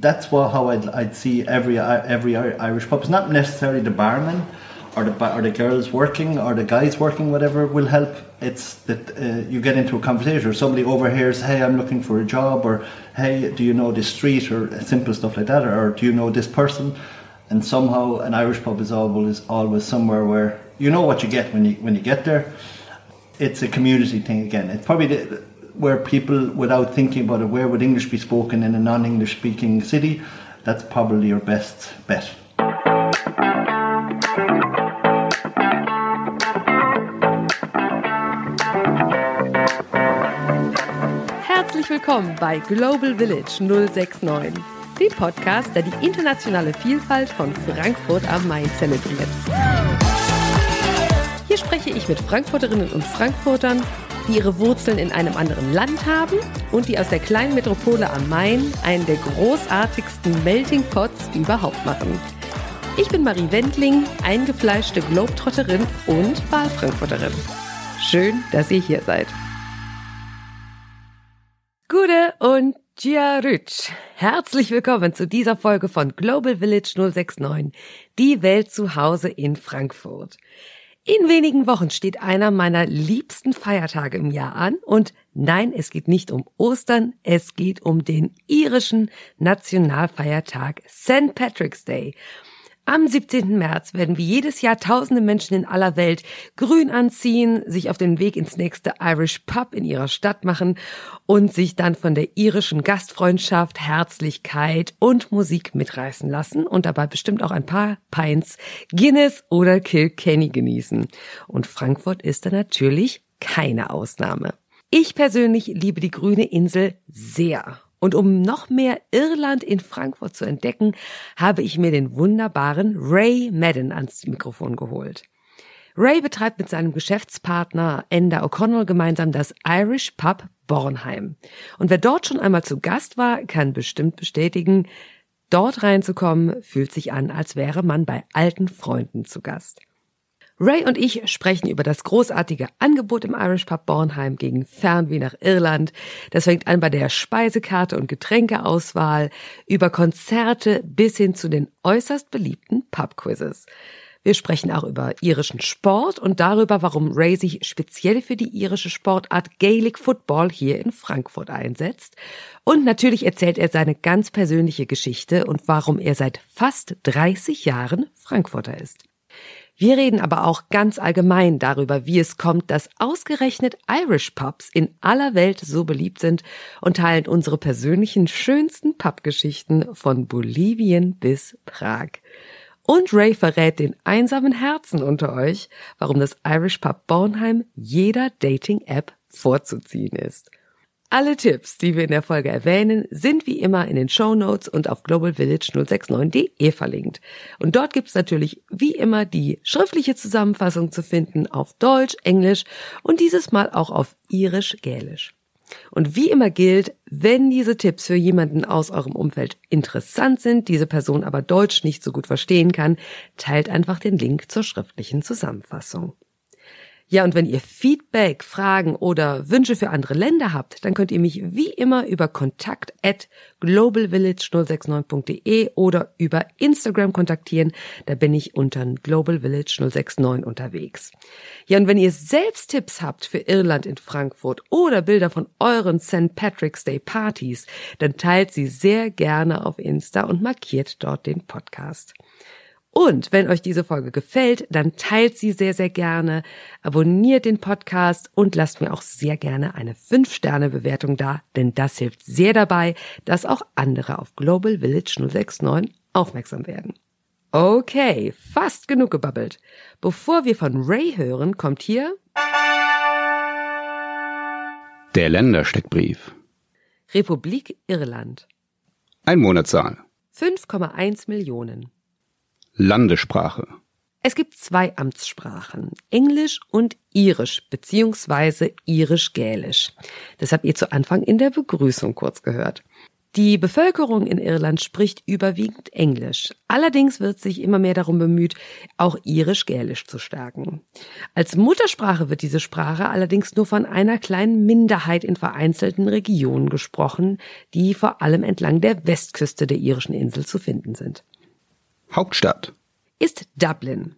That's what, how I'd, I'd see every every Irish pub. It's not necessarily the barman or the or the girls working or the guys working, whatever will help. It's that uh, you get into a conversation or somebody overhears, "Hey, I'm looking for a job," or "Hey, do you know this street?" or simple stuff like that, or, "Do you know this person?" And somehow, an Irish pub is always always somewhere where you know what you get when you when you get there. It's a community thing again. It's probably the, where people, without thinking about it, where would English be spoken in a non-English speaking city? That's probably your best bet. Herzlich willkommen bei Global Village 069, dem Podcast, der die internationale Vielfalt von Frankfurt am Main zelebriert. Hier spreche ich mit Frankfurterinnen und Frankfurtern, die ihre Wurzeln in einem anderen Land haben und die aus der kleinen Metropole am Main einen der großartigsten Melting Pots überhaupt machen. Ich bin Marie Wendling, eingefleischte Globetrotterin und Wahlfrankfurterin. Schön, dass ihr hier seid. Gute und Giarütsch. Herzlich willkommen zu dieser Folge von Global Village 069, die Welt zu Hause in Frankfurt. In wenigen Wochen steht einer meiner liebsten Feiertage im Jahr an und nein, es geht nicht um Ostern, es geht um den irischen Nationalfeiertag St. Patrick's Day. Am 17. März werden wie jedes Jahr tausende Menschen in aller Welt grün anziehen, sich auf den Weg ins nächste Irish Pub in ihrer Stadt machen und sich dann von der irischen Gastfreundschaft, Herzlichkeit und Musik mitreißen lassen und dabei bestimmt auch ein paar Pints Guinness oder Kilkenny genießen. Und Frankfurt ist da natürlich keine Ausnahme. Ich persönlich liebe die grüne Insel sehr und um noch mehr Irland in Frankfurt zu entdecken, habe ich mir den wunderbaren Ray Madden ans Mikrofon geholt. Ray betreibt mit seinem Geschäftspartner Enda O'Connell gemeinsam das Irish Pub Bornheim. Und wer dort schon einmal zu Gast war, kann bestimmt bestätigen, dort reinzukommen fühlt sich an, als wäre man bei alten Freunden zu Gast. Ray und ich sprechen über das großartige Angebot im Irish Pub Bornheim gegen Fernweh nach Irland. Das fängt an bei der Speisekarte und Getränkeauswahl, über Konzerte bis hin zu den äußerst beliebten Pubquizzes. Wir sprechen auch über irischen Sport und darüber, warum Ray sich speziell für die irische Sportart Gaelic Football hier in Frankfurt einsetzt. Und natürlich erzählt er seine ganz persönliche Geschichte und warum er seit fast 30 Jahren Frankfurter ist. Wir reden aber auch ganz allgemein darüber, wie es kommt, dass ausgerechnet Irish Pubs in aller Welt so beliebt sind und teilen unsere persönlichen schönsten Pubgeschichten von Bolivien bis Prag. Und Ray verrät den einsamen Herzen unter euch, warum das Irish Pub Bornheim jeder Dating-App vorzuziehen ist. Alle Tipps, die wir in der Folge erwähnen, sind wie immer in den Show Notes und auf globalvillage069.de verlinkt. Und dort gibt es natürlich wie immer die schriftliche Zusammenfassung zu finden auf Deutsch, Englisch und dieses Mal auch auf Irisch-Gälisch. Und wie immer gilt, wenn diese Tipps für jemanden aus eurem Umfeld interessant sind, diese Person aber Deutsch nicht so gut verstehen kann, teilt einfach den Link zur schriftlichen Zusammenfassung. Ja, und wenn ihr Feedback, Fragen oder Wünsche für andere Länder habt, dann könnt ihr mich wie immer über kontakt at globalvillage069.de oder über Instagram kontaktieren. Da bin ich unter globalvillage069 unterwegs. Ja, und wenn ihr selbst Tipps habt für Irland in Frankfurt oder Bilder von euren St. Patrick's Day Partys, dann teilt sie sehr gerne auf Insta und markiert dort den Podcast. Und wenn euch diese Folge gefällt, dann teilt sie sehr, sehr gerne, abonniert den Podcast und lasst mir auch sehr gerne eine 5-Sterne-Bewertung da, denn das hilft sehr dabei, dass auch andere auf Global Village 069 aufmerksam werden. Okay, fast genug gebabbelt. Bevor wir von Ray hören, kommt hier der Ländersteckbrief. Republik Irland. Einwohnerzahl 5,1 Millionen. Landessprache. Es gibt zwei Amtssprachen, Englisch und Irisch beziehungsweise Irisch-Gälisch. Das habt ihr zu Anfang in der Begrüßung kurz gehört. Die Bevölkerung in Irland spricht überwiegend Englisch. Allerdings wird sich immer mehr darum bemüht, auch irisch-gälisch zu stärken. Als Muttersprache wird diese Sprache allerdings nur von einer kleinen Minderheit in vereinzelten Regionen gesprochen, die vor allem entlang der Westküste der irischen Insel zu finden sind. Hauptstadt ist Dublin.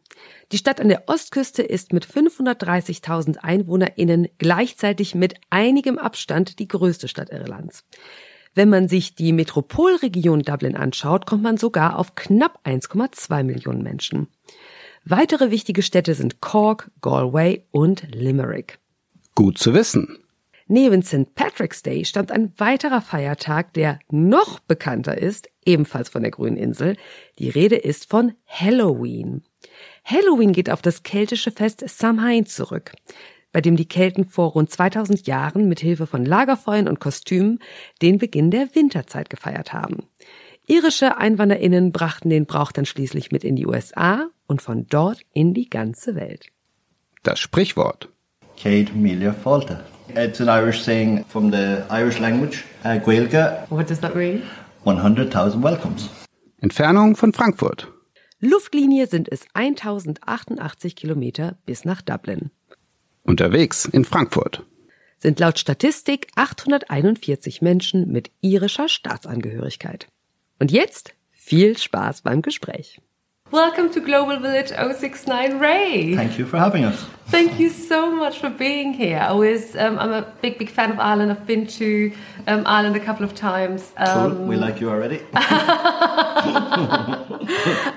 Die Stadt an der Ostküste ist mit 530.000 EinwohnerInnen gleichzeitig mit einigem Abstand die größte Stadt Irlands. Wenn man sich die Metropolregion Dublin anschaut, kommt man sogar auf knapp 1,2 Millionen Menschen. Weitere wichtige Städte sind Cork, Galway und Limerick. Gut zu wissen. Neben St. Patrick's Day stammt ein weiterer Feiertag, der noch bekannter ist, ebenfalls von der Grünen Insel. Die Rede ist von Halloween. Halloween geht auf das keltische Fest Samhain zurück, bei dem die Kelten vor rund 2000 Jahren mit Hilfe von Lagerfeuern und Kostümen den Beginn der Winterzeit gefeiert haben. Irische EinwanderInnen brachten den Brauch dann schließlich mit in die USA und von dort in die ganze Welt. Das Sprichwort. Cade Melia Falta. It's an Irish saying from the Irish language, uh, Gaelga, What does that mean? 100,000 welcomes. Entfernung von Frankfurt. Luftlinie sind es 1088 Kilometer bis nach Dublin. Unterwegs in Frankfurt. Sind laut Statistik 841 Menschen mit irischer Staatsangehörigkeit. Und jetzt viel Spaß beim Gespräch. Welcome to Global Village 069 Ray. Thank you for having us. Thank you so much for being here. I was, um, I'm a big, big fan of Ireland. I've been to um, Ireland a couple of times. Cool. Um, We like you already.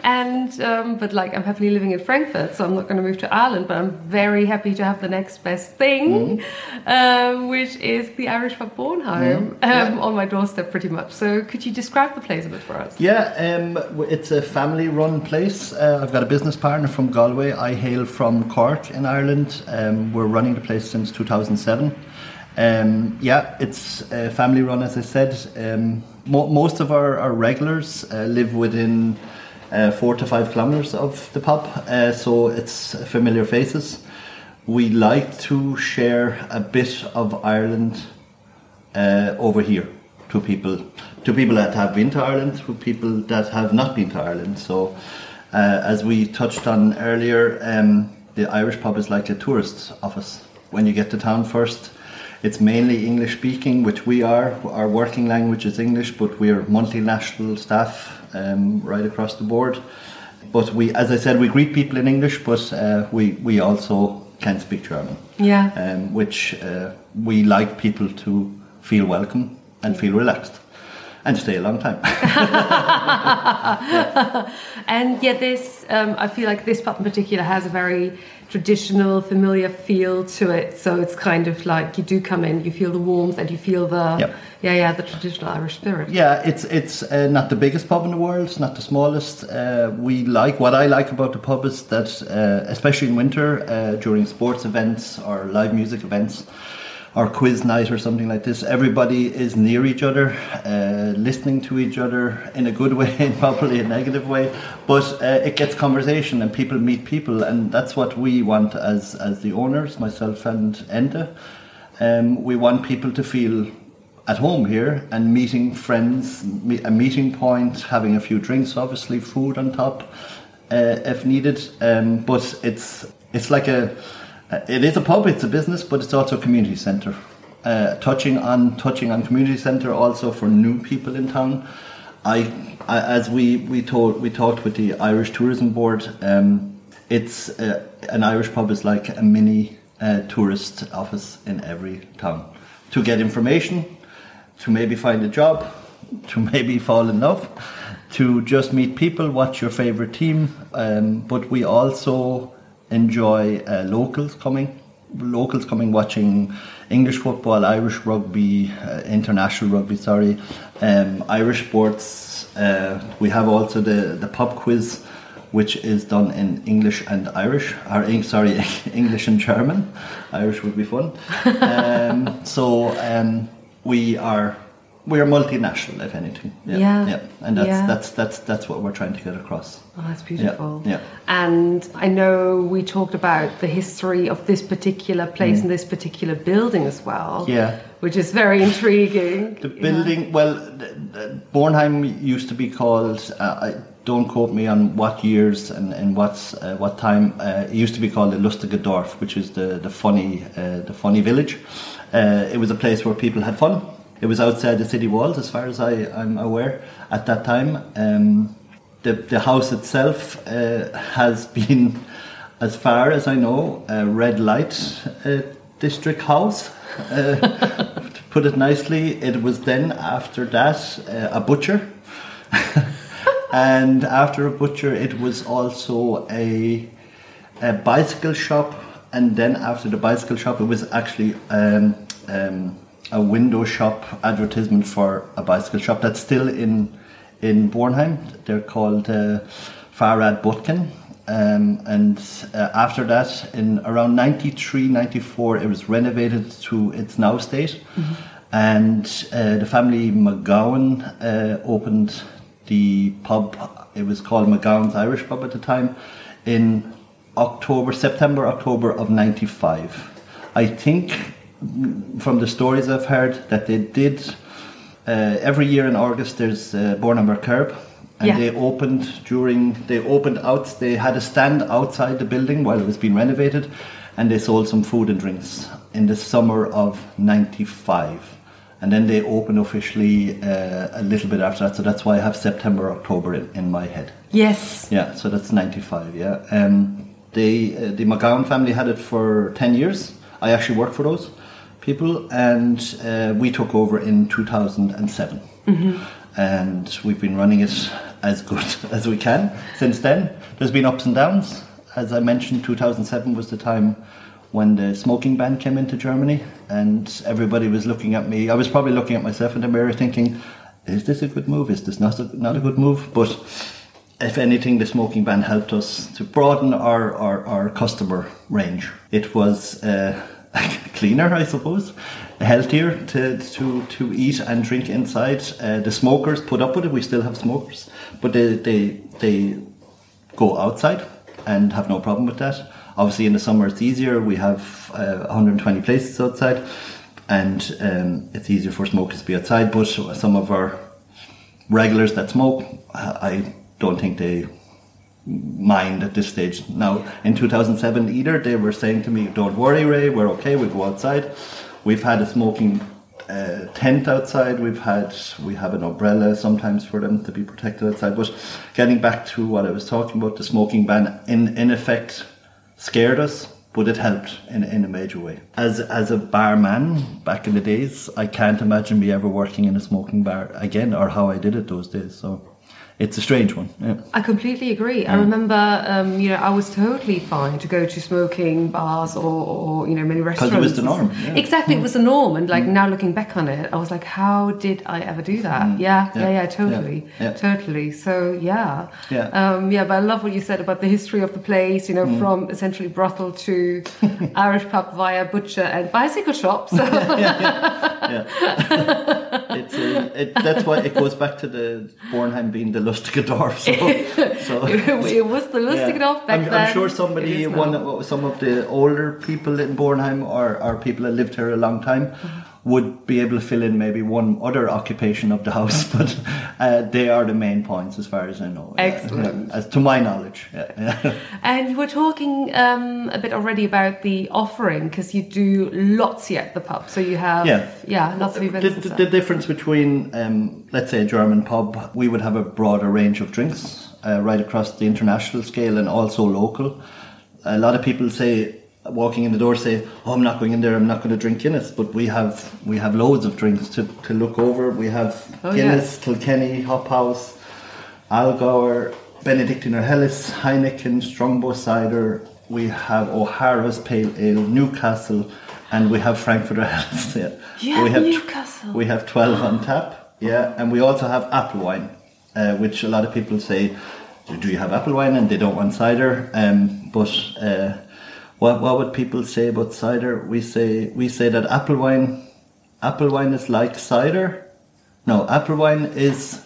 and um, but like I'm happily living in Frankfurt, so I'm not going to move to Ireland. But I'm very happy to have the next best thing, um, which is the Irish pub Bornheim um, on my doorstep, pretty much. So could you describe the place a bit for us? Yeah, um, it's a family-run place. Uh, I've got a business partner from Galway. I hail from Cork in Ireland. Um, we're running the place since 2007. Um, yeah, it's uh, family-run, as I said. Um, mo- most of our, our regulars uh, live within uh, four to five kilometres of the pub, uh, so it's familiar faces. We like to share a bit of Ireland uh, over here to people to people that have been to Ireland to people that have not been to Ireland so as we touched on earlier um, the Irish pub is like a tourist office. When you get to town first it's mainly English speaking which we are. Our working language is English but we're multinational staff um, right across the board. But we as I said we greet people in English but uh, we, we also can speak German. Yeah. um, which uh, we like people to feel welcome and feel relaxed and stay a long time. And yet, this um, I feel like this pub in particular has a very traditional, familiar feel to it. So it's kind of like you do come in, you feel the warmth, and you feel the Yep. yeah, yeah, the traditional Irish spirit. yeah, it's it's uh, not the biggest pub in the world. It's not the smallest. Uh, we like what I like about the pub is that, uh, especially in winter, uh, during sports events or live music events. Or quiz night or something like this. Everybody is near each other, uh, listening to each other in a good way and probably a negative way. But uh, it gets conversation and people meet people, and that's what we want as as the owners, myself and Enda. Um, we want people to feel at home here and meeting friends, a meeting point, having a few drinks, obviously food on top uh, if needed. Um, but it's it's like a it is a pub, it's a business, but it's also a community centre. Uh, touching on touching on community centre also for new people in town. I, I as we we told we talked with the Irish Tourism Board. Um, it's uh, an Irish pub is like a mini uh, tourist office in every town to get information, to maybe find a job, to maybe fall in love, to just meet people, watch your favorite team. Um, but we also enjoy uh, locals coming, locals coming watching English football, Irish rugby, uh, international rugby. Sorry, um, Irish sports. Uh, we have also the the pub quiz, which is done in English and Irish. Or sorry, English and German. Irish would be fun. um, so um, we are we're multinational, if anything. Yeah. yeah, yeah. and that's Yeah. that's that's that's what we're trying to get across. Oh, that's beautiful. yeah. And I know we talked about the history of this particular place and this particular building as well. Mm. Yeah. Which is very intriguing. The building, well, Bornheim used to be called. Uh, I, don't quote me on what years and, and what's uh, what time. Uh, it used to be called the Lustige Dorf, which is the the funny uh, the funny village. Uh, it was a place where people had fun. It was outside the city walls, as far as I, I'm aware, at that time. Um, the the house itself uh, has been, as far as I know, a red light uh, district house. Uh, to put it nicely, it was then after that uh, a butcher, and after a butcher, it was also a, a bicycle shop, and then after the bicycle shop, it was actually um, um, a window shop advertisement for a bicycle shop that's still in in Bornheim. They're called uh, Farad Butkin. Um, and uh, after that, in around 93, 94, it was renovated to its now state. And uh, the family McGowan uh, opened the pub. It was called McGowan's Irish Pub at the time in October, September, October of 95. I think from the stories I've heard that they did uh, every year in August there's uh, Bornheimer Kerb and Yeah. they opened during they opened out they had a stand outside the building while it was being renovated and they sold some food and drinks in the summer of 95 and then they opened officially uh, a little bit after that so that's why I have September October in, in my head Yes. yeah, so that's 95, yeah. Um, they, uh, the McGowan family had it for 10 years. I actually worked for those people, and uh, we took over in 2007. And we've been running it as good as we can since then. There's been ups and downs. As I mentioned, 2007 was the time when the smoking ban came into Germany, and everybody was looking at me. I was probably looking at myself in the mirror thinking, is this a good move? Is this not a, not a good move? But if anything, the smoking ban helped us to broaden our, our, our customer range. It was uh, cleaner, I suppose, healthier to, to, to eat and drink inside. Uh, the smokers put up with it. We still have smokers, but they, they, they go outside and have no problem with that. Obviously, in the summer it's easier. We have uh, 120 places outside, and um, it's easier for smokers to be outside. But some of our regulars that smoke, I I don't think they mind at this stage. Now, in 2007, either they were saying to me, "Don't worry, Ray, we're okay. We'll go outside." We've had a smoking uh, tent outside. We've had we have an umbrella sometimes for them to be protected outside. But getting back to what I was talking about, the smoking ban in in effect scared us. But it helped in, in a major way. As as a barman back in the days, I can't imagine me ever working in a smoking bar again, or how I did it those days. So, it's a strange one. Yeah. I completely agree. I remember, um, you know, I was totally fine to go to smoking bars or, or you know, many restaurants. Because it was the norm, yeah. Exactly, it was the norm. And like now looking back on it, I was like, how did I ever do that? Yeah, yeah, Yeah. yeah, totally, Yeah. Yeah. totally. So yeah, Yeah. um, yeah. But I love what you said about the history of the place. You know, Mm. from essentially brothel to Irish pub via butcher and bicycle shop. So yeah. it's a, it, that's why it goes back to the Bornheim being the Lustige Dorf. So, so it was the lustig yeah. back I'm, then. I'm sure somebody, one, of- some of the older people in Bornheim or, or people that lived here a long time Mm-hmm. Would be able to fill in maybe one other occupation of the house, but uh, they are the main points as far as I know. Excellent. Yeah. As to my knowledge. Yeah. And you were talking um, a bit already about the offering because you do lots here at the pub. So you have Yeah. yeah lots of The, events. and the, the difference between, um, let's say, a German pub, we would have a broader range of drinks uh, right across the international scale and also local. A lot of people say, walking in the door, say, "Oh, I'm not going in there. I'm not going to drink Guinness." But we have we have loads of drinks to, to look over. We have Oh, Guinness, Kilkenny, Hop House, Allgäuer, Benedictine or Helles, Heineken, Strongbow cider. We have O'Hara's Pale Ale, Newcastle, and we have Frankfurter Helles. Yeah. You we have Newcastle? We have 12 on tap, yeah, and we also have apple wine, uh, which a lot of people say, do you have apple wine? And they don't want cider. Um, but uh, what, what would people say about cider? We say we say that apple wine, apple wine is like cider, No, apple wine is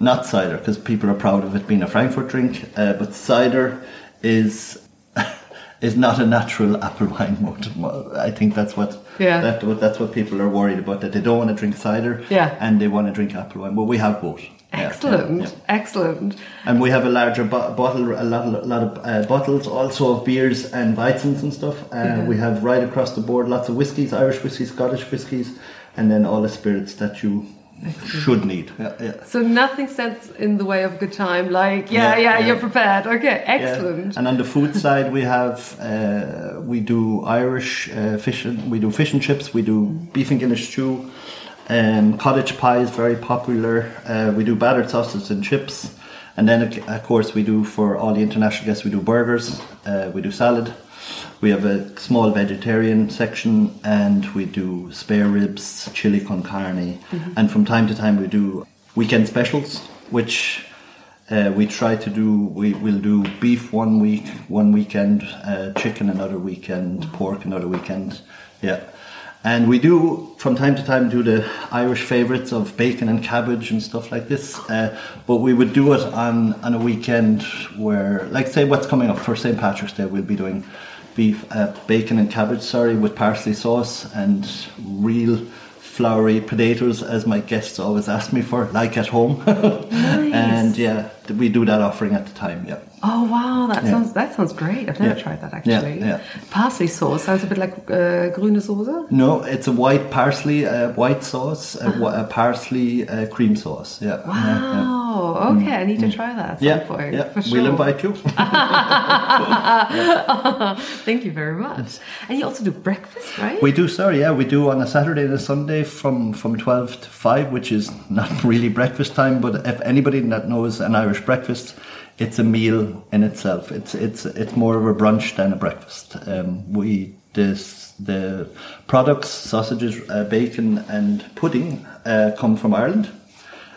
not cider because people are proud of it being a Frankfurt drink, uh, but cider is is not a natural apple wine. I think that's what Yeah. that, that's what people are worried about that they don't want to drink cider Yeah. and they want to drink apple wine. But we have both. Excellent, yeah. excellent. And we have a larger bo- bottle, a lot, a lot of uh, bottles also of beers and Weizens and stuff. Uh, Yeah. We have right across the board lots of whiskies, Irish whiskies, Scottish whiskies, and then all the spirits that you should need. Yeah, yeah. So nothing stands in the way of a good time. Like, yeah, yeah, Yeah, you're prepared. Okay, excellent. And on the food side, we have uh, we do Irish uh, fish. And, we do fish and chips. We do beef and Guinness stew. Um, cottage pie is very popular. Uh, we do battered sausage and chips. And then, of- course, we do for all the international guests, we do burgers. Uh, we do salad. We have a small vegetarian section, and we do spare ribs, chili con carne, and from time to time we do weekend specials, which uh, we try to do. We will do beef one week, one weekend, uh, chicken another weekend, pork another weekend. Yeah, and we do from time to time do the Irish favourites of bacon and cabbage and stuff like this. Uh, but we would do it on on a weekend where, like, say, what's coming up for St Patrick's Day, we'll be doing beef, uh, bacon and cabbage, sorry, with parsley sauce and real flowery potatoes, as my guests always ask me for, like at home. nice. and yeah, we do that offering at the time. Yeah. Oh wow, that Yeah. sounds that sounds great. I've never Yeah. tried that actually. yeah. Parsley sauce sounds a bit like uh, grüne Soße. No, it's a white parsley, uh, white sauce, a, whi- a parsley uh, cream sauce. Yeah. Yeah, yeah. Wow. Okay, I need to try that Yeah, point. yeah. for sure. we'll invite you. Thank you very much. And you also do breakfast, right? We do, sorry, yeah, we do on a Saturday and a Sunday from, from 12 to 5, which is not really breakfast time, but if anybody that knows an Irish breakfast, it's a meal in itself. It's it's it's more of a brunch than a breakfast. Um, we this the products, sausages, uh, bacon, and pudding uh, come from Ireland,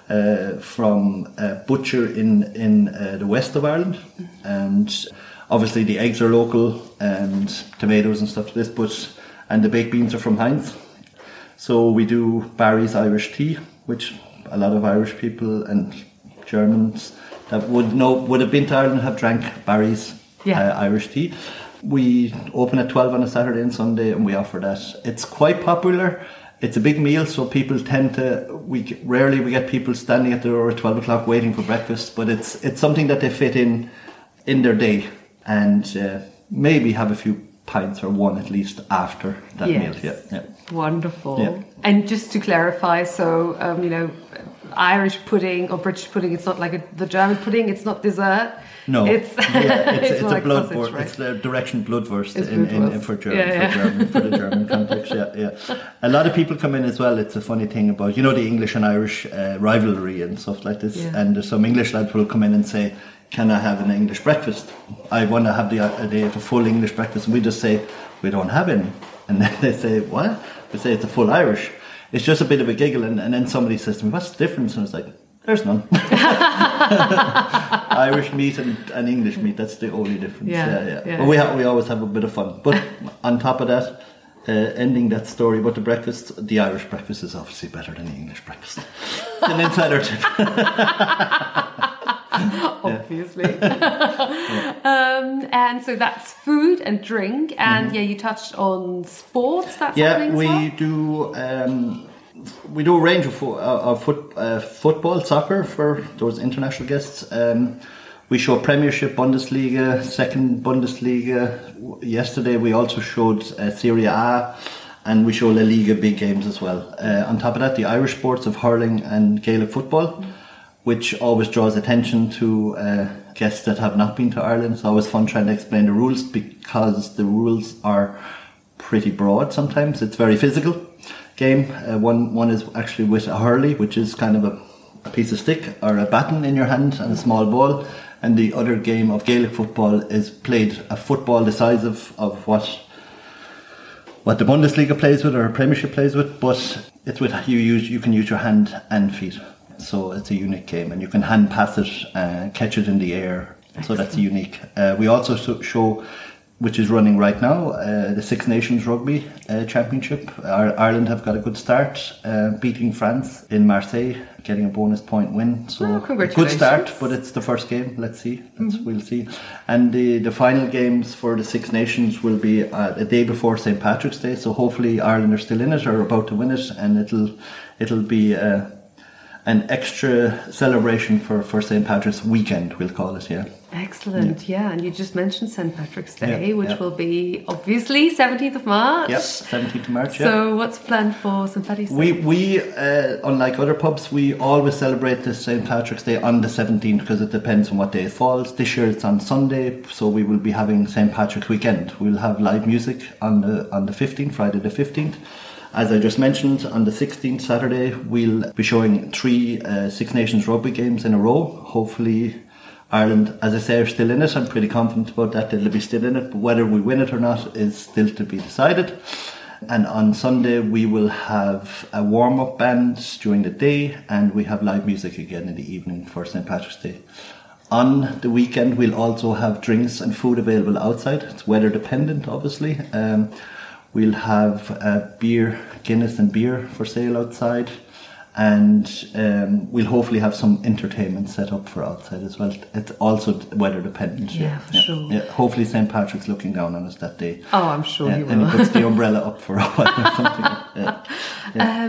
uh, from a butcher in in uh, the west of Ireland, and obviously the eggs are local and tomatoes and stuff this. But and the baked beans are from Heinz. So we do Barry's Irish tea, which a lot of Irish people and Germans that would know would have been to Ireland have drank Barry's Yeah. uh, Irish tea. We open at twelve on a Saturday and Sunday, and we offer that. It's quite popular. It's a big meal, so people tend to. We rarely we get people standing at the door at twelve o'clock waiting for breakfast, but it's it's something that they fit in in their day, and uh, maybe have a few pints or one at least after that meal. Yeah, yeah. Wonderful. Yeah. And just to clarify, so um, you know, Irish pudding or British pudding, it's not like a, the German pudding. It's not dessert. No, it's yeah, it's, it's, more a like blood sausage, right? It's the direction bloodwurst It's in, in, in, for German, Yeah, for German, for the German context. Yeah, yeah. A lot of people come in as well. It's a funny thing about you know the English and Irish uh, rivalry and stuff like this. And there's some English lads will come in and say, "Can I have an English breakfast? I want to have the a day of a full English breakfast." And we just say, "We don't have any." And then they say, "What?" We say it's a full Irish. It's just a bit of a giggle, and, and then somebody says to me, "What's the difference?" And it's like. There's none. Irish meat and, and English meat. That's the only difference. Yeah, Yeah, yeah. yeah. But we ha- we always have a bit of fun. But on top of that, uh, ending that story about the breakfast, the Irish breakfast is obviously better than the English breakfast. An insider tip. obviously. um, and so that's food and drink, and yeah, you touched on sports. That's Mm-hmm. Yeah, we well? do. Um, we do a range of, fo- uh, of foot, uh, football, soccer for those international guests. Um, we show Premiership, Bundesliga, second Bundesliga. Yesterday we also showed uh, Serie A, and we show La Liga big games as well. Uh, on top of that, the Irish sports of hurling and Gaelic football, which always draws attention to uh, guests that have not been to Ireland. It's always fun trying to explain the rules because the rules are pretty broad sometimes. It's very physical game. Uh, one one is actually with a hurley, which is kind of a, a piece of stick or a baton in your hand and a small ball. And the other game of Gaelic football is played a football the size of, of what what the Bundesliga plays with or a Premiership plays with, but it's with you use you can use your hand and feet. So it's a unique game, and you can hand pass it, uh, catch it in the air. So that's unique. Uh, we also so- show which is running right now, uh, the Six Nations Rugby uh, Championship. Our, Ireland have got a good start, uh, beating France in Marseille, getting a bonus point win. So Oh, good start, but it's the first game. Let's see. Let's, Mm-hmm. We'll see. And the, the final games for the Six Nations will be uh, a day before St Patrick's Day. So hopefully Ireland are still in it or about to win it, and it'll it'll be. An extra celebration for, for St. Patrick's weekend, we'll call it, yeah. Excellent, yeah. And you just mentioned St. Patrick's Day, Yeah, which yeah. will be obviously 17th of March. Yep, 17th of March, yeah. So, what's planned for St. Patrick's Day? We, we uh, unlike other pubs, we always celebrate the St. Patrick's Day on the 17th because it depends on what day it falls. This year it's on Sunday, so we will be having St. Patrick's weekend. We'll have live music on the, on the 15th, Friday the 15th. As I just mentioned, on the 16th Saturday, we'll be showing three uh, Six Nations rugby games in a row. Hopefully, Ireland, as I say, are still in it. I'm pretty confident about that. They'll be still in it, but whether we win it or not is still to be decided. And on Sunday, we will have a warm up band during the day, and we have live music again in the evening for St. Patrick's Day. On the weekend, we'll also have drinks and food available outside. It's weather dependent, obviously. Um, we'll have uh, beer, Guinness, and beer for sale outside. And um, we'll hopefully have some entertainment set up for outside as well. It's also weather dependent. Yeah, for sure. Yeah, hopefully, St. Patrick's looking down on us that day. oh, I'm sure Yeah, and will. he puts the umbrella up for a while or something. Yeah.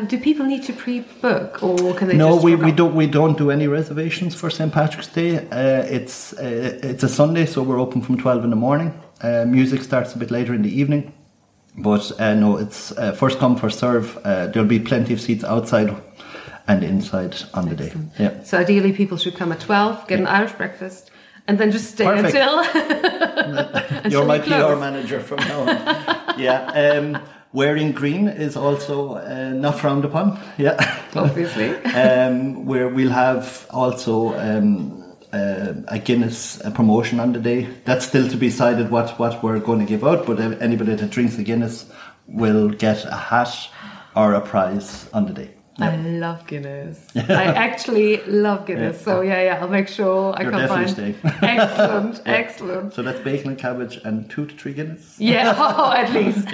Um, do people need to pre-book, or can they? No, just we, we don't we don't do any reservations for St Patrick's Day. Uh, it's uh, it's a Sunday, so we're open from twelve in the morning. Uh, music starts a bit later in the evening, but uh, no, it's uh, first come first serve. Uh, there'll be plenty of seats outside and inside on the day. Yeah. So ideally, people should come at twelve, get an Irish breakfast, and then just stay Perfect. until. You're my PR manager from now on. yeah. Um, wearing green is also uh, not frowned upon. Yeah. Obviously. um, where we'll have also um, uh, a Guinness uh promotion on the day. That's still to be decided what, what we're going to give out, but anybody that drinks the Guinness will get a hat or a prize on the day. I love Guinness. I actually love Guinness. So yeah, yeah, I'll make sure I You're come find. staying. Excellent, excellent. So that's bacon and cabbage and two to three Guinness. Yeah, oh, at least.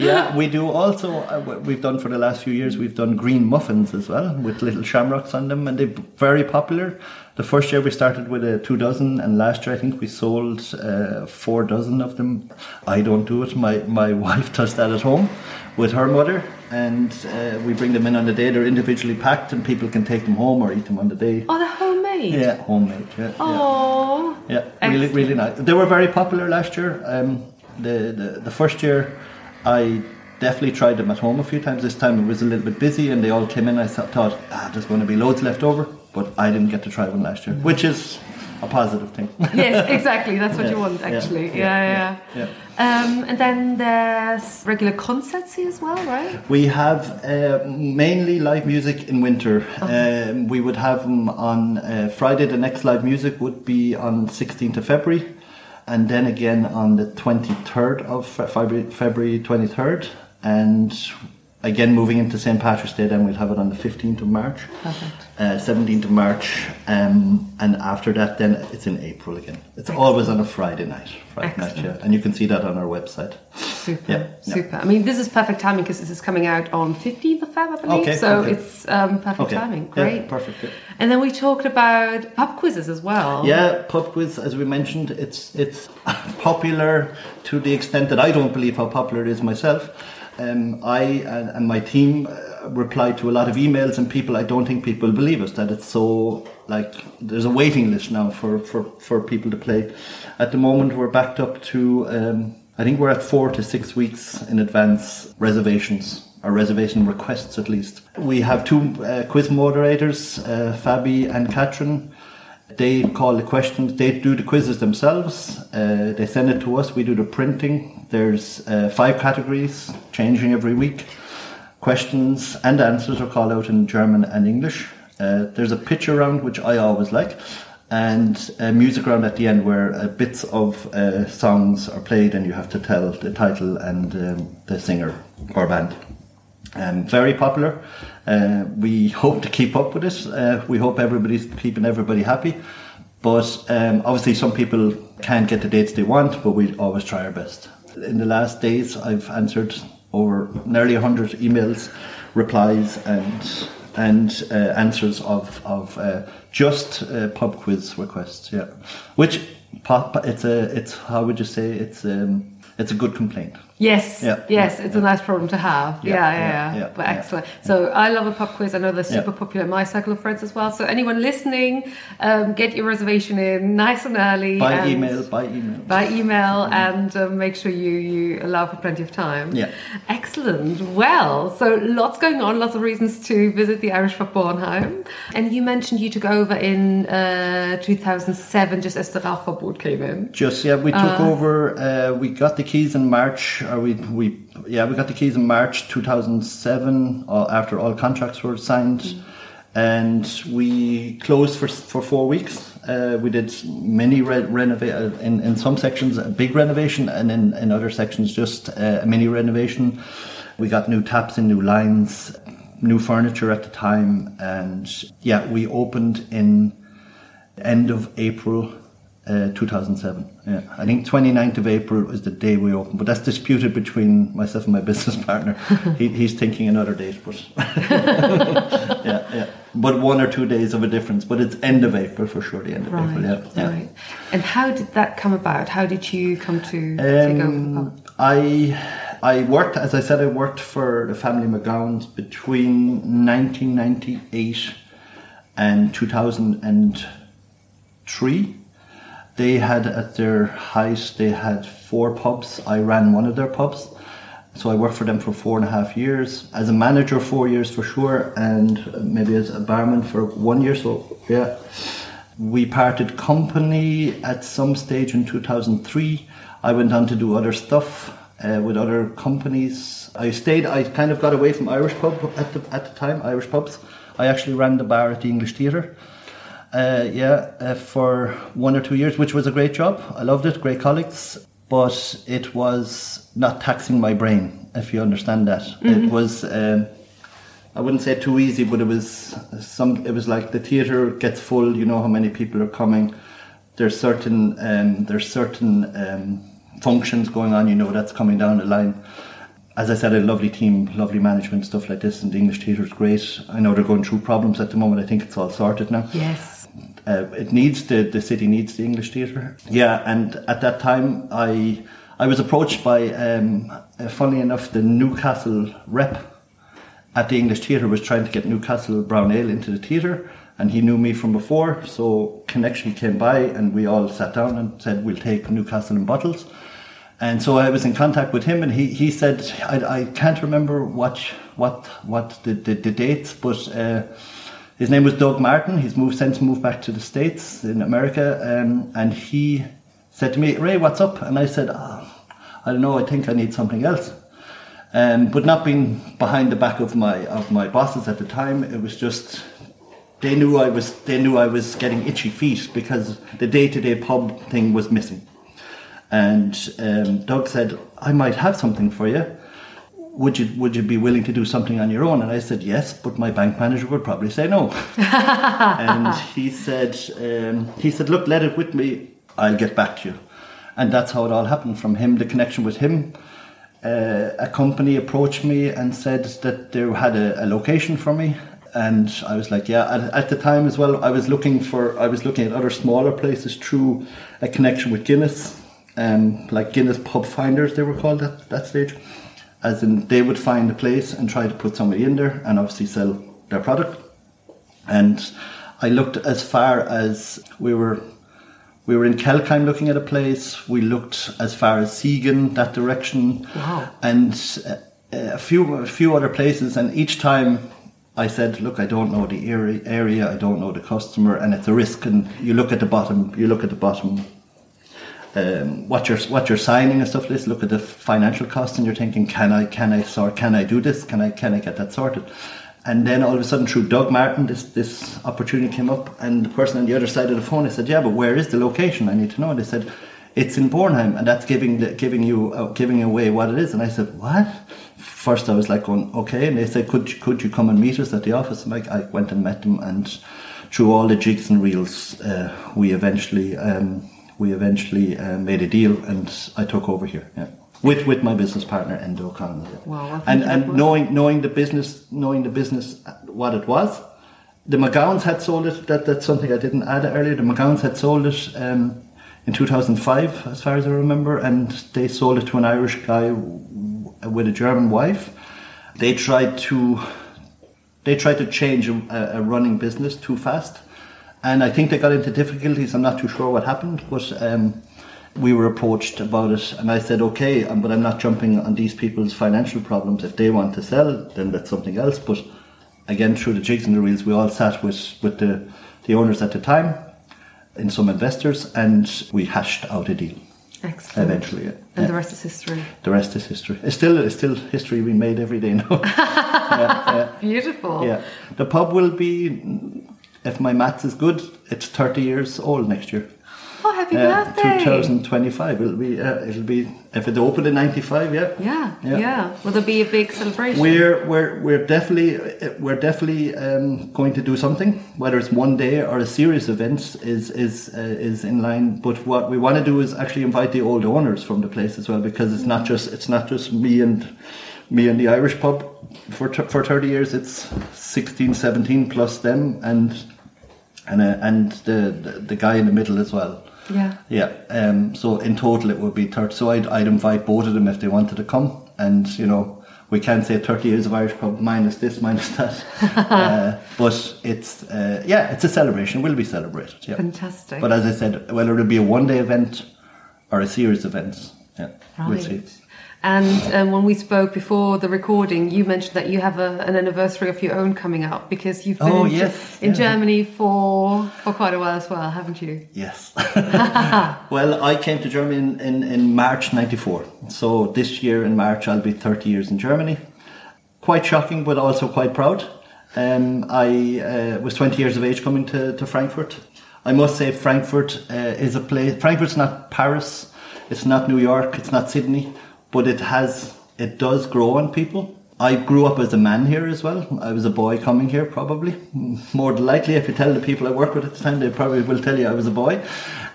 Yeah, we do also. Uh, we've done for the last few years. We've done green muffins as well with little shamrocks on them, and they're very popular. The first year we started with a two dozen, and last year I think we sold uh, four dozen of them. I don't do it. My my wife does that at home with her mother, and uh, we bring them in on the day. They're individually packed, and people can take them home or eat them on the day. Oh, they're homemade. Yeah, homemade. Yeah, yeah. Oh. Yeah, really, really nice. They were very popular last year. Um, the, the the first year, I definitely tried them at home a few times. This time it was a little bit busy, and they all came in. I thought, ah, there's going to be loads left over, but I didn't get to try one last year, which is a positive thing. Yes, exactly. That's what Yeah, you want, actually. Yeah, yeah, yeah. yeah. Um, and then there's regular concerts here as well, right? We have uh, mainly live music in winter. Um, we would have them on uh, Friday. The next live music would be on 16th of February, and then again on the 23rd of February, February 23rd, and again moving into St Patrick's Day. Then we'll have it on the 15th of March, Perfect. uh, 17th of March, um, and after that, then it's in April again. It's always on a Friday night. Friday night, yeah, and you can see that on our website. Super, Yeah, yeah. super. I mean, this is perfect timing because this is coming out on 15th of Feb, I believe. Okay, so okay. it's um, perfect Okay, timing. yeah, Great. perfect, yeah. And then we talked about pub quizzes as well. Yeah, pub quiz, as we mentioned, it's it's popular to the extent that I don't believe how popular it is myself. Um, I and, and my team uh, reply to a lot of emails and people. I don't think people believe us that it's so like there's a waiting list now for for for people to play. At the moment, we're backed up to. Um, I think we're at four to six weeks in advance reservations or reservation requests at least. We have two uh, quiz moderators, uh, Fabi and Katrin. They call the questions, they do the quizzes themselves, uh, they send it to us, we do the printing. There's uh, five categories, changing every week. Questions and answers are called out in German and English. Uh, there's a picture round, which I always like, and a music round at the end where uh, bits of uh, songs are played and you have to tell the title and um, the singer or band. Um, very popular. Uh, we hope to keep up with it. Uh, we hope everybody's keeping everybody happy. But um, obviously, some people can't get the dates they want, but we always try our best. In the last days, I've answered over nearly 100 emails, replies, and and uh, answers of of uh, just uh, pub quiz requests. Yeah, which pop it's a it's how would you say it's um, it's a good complaint. Yes, Yeah, yes, yeah, it's a nice problem to have. Yeah, Yeah, yeah, but excellent. So I love a pub quiz. I know they're super popular in my circle of friends as well. So anyone listening, um, get your reservation in nice and early. By and- email, by email. By email and um, make sure you, you allow for plenty of time. Yeah. Excellent. Well, so lots going on, lots of reasons to visit the Irish Pub Bornheim. And you mentioned you took over in uh, 2007 just as the Rauchverbot came in. Just yeah, we took over. Uh, we got the keys in March, or we we yeah, we got the keys in March two thousand seven. Uh, after all contracts were signed, and we closed for for four weeks. Uh, we did mini re- renovate uh, in in some sections a big renovation, and in in other sections just uh, a mini renovation. We got new taps and new lines, new furniture at the time, and yeah, we opened in end of April uh, 2007. Yeah. I think 29th of April was the day we opened, but that's disputed between myself and my business partner. he, he's thinking another date, but yeah, yeah. But one or two days of a difference, but it's end of April for sure. The end of April, yeah. yeah. right. And how did that come about? How did you come to take over Um? I I worked, as I said, I worked for the family McGowans between 1998 and 2003. They had at their height, they had four pubs. I ran one of their pubs. So I worked for them for four and a half years. As a manager, four years for sure, and maybe as a barman for one year. So, yeah. We parted company at some stage in 2003. I went on to do other stuff uh, with other companies. I stayed, I kind of got away from Irish pub at the, at the time, Irish pubs. I actually ran the bar at the English Theatre. Uh, yeah, uh, for one or two years, which was a great job. I loved it, great colleagues, but it was not taxing my brain, if you understand that. It was, um, I wouldn't say too easy, but it was some. It was like the theatre gets full. You know how many people are coming. There's certain um, there's certain um, functions going on. You know that's coming down the line. As I said, a lovely team, lovely management, stuff like this, and the English theatre is great. I know they're going through problems at the moment. I think it's all sorted now. Yes. Uh, it needs the the city needs the English theatre. Yeah, and at that time I I was approached by, um, uh, funnily enough, the Newcastle rep at the English Theatre was trying to get Newcastle Brown Ale into the theatre, and he knew me from before, so connection came by, and we all sat down and said we'll take Newcastle in bottles. And so I was in contact with him, and he, he said I, I can't remember what what what the, the, the dates, but uh, his name was Doug Martin. He's moved since moved back to the states in America, um, and he said to me, "Ray, what's up?" And I said, oh, "I don't know. I think I need something else." Um, but not being behind the back of my of my bosses at the time, it was just they knew I was they knew I was getting itchy feet because the day to day pub thing was missing. And um, Doug said, "I might have something for you. Would you would you be willing to do something on your own?" And I said, "Yes," but my bank manager would probably say no. and he said, um, "He said, look, let it with me. I'll get back to you." And that's how it all happened. From him, the connection with him, uh, a company approached me and said that they had a, a location for me and I was like yeah at, at the time as well I was looking for I was looking at other smaller places through a connection with Guinness um, like Guinness pub finders they were called at that stage as in they would find a place and try to put somebody in there and obviously sell their product and I looked as far as we were we were in Kelkheim looking at a place. We looked as far as Siegen, that direction, Wow. and uh, a few a few other places. And each time I said, "Look, I don't know the area, area. I don't know the customer, and it's a risk." And you look at the bottom. You look at the bottom. Um, what you're what you're signing and stuff like this. Look at the financial cost, and you're thinking, "Can I can I sort? Can I do this? Can I can I get that sorted?" And then all of a sudden, through Doug Martin, this this opportunity came up, and the person on the other side of the phone, I said, "Yeah, but where is the location? I need to know." And they said, "It's in Bornheim, and that's giving the, giving you uh, giving away what it is." And I said, "What?" First, I was like, "Going okay," and they said, "Could you, could you come and meet us at the office?" And like, I went and met them, and through all the jigs and reels, uh, we eventually um, we eventually uh, made a deal, and I took over here. Yeah. With, with my business partner Enda yeah. Wow, and and knowing knowing the business knowing the business uh, what it was, the McGowans had sold it. That that's something I didn't add earlier. The McGowans had sold it um, in 2005, as far as I remember, and they sold it to an Irish guy w- with a German wife. They tried to they tried to change a, a running business too fast, and I think they got into difficulties. I'm not too sure what happened, but. Um, we were approached about it, and I said, "Okay, um, but I'm not jumping on these people's financial problems. If they want to sell, then that's something else." But again, through the jigs and the reels, we all sat with with the the owners at the time, and some investors, and we hashed out a deal. Excellent. Eventually, yeah. And Yeah. the rest is history. The rest is history. It's still it's still history we made every day now. yeah, yeah. Beautiful. Yeah, the pub will be, if my maths is good, it's 30 years old next year. Oh, happy Uh, birthday. 2025. It'll be. Uh, it'll be. If it opened in 95, yeah. Yeah, Yeah. yeah, Will there be a big celebration? We're we're we're definitely uh, we're definitely um, going to do something. Whether it's one day or a series of events is is uh, is in line. But what we want to do is actually invite the old owners from the place as well, because it's not just it's not just me and me and the Irish pub for t- for 30 years. It's 16, 17 plus them and and uh, and the, the the guy in the middle as well. Yeah. Yeah. Um, so in total, it would be 30. So I'd, I'd invite both of them if they wanted to come. And, you know, we can't say 30 years of Irish pub minus this, minus that. uh, but it's, uh, yeah, it's a celebration. It will be celebrated. Yeah. Fantastic. But as I said, whether it'll be a one day event or a series of events, yeah, we'll see. And um, when we spoke before the recording, you mentioned that you have a, an anniversary of your own coming up because you've been Oh, in, yes, in yeah. Germany for for quite a while as well, haven't you? Yes. well, I came to Germany in, in, in March 94. So this year in March, I'll be 30 years in Germany. Quite shocking, but also quite proud. Um, I uh, was 20 years of age coming to, to Frankfurt. I must say, Frankfurt uh, is a place, Frankfurt's not Paris, it's not New York, it's not Sydney, but it has, it does grow on people. I grew up as a man here as well. I was a boy coming here, probably. More than likely, if you tell the people I work with at the time, they probably will tell you I was a boy.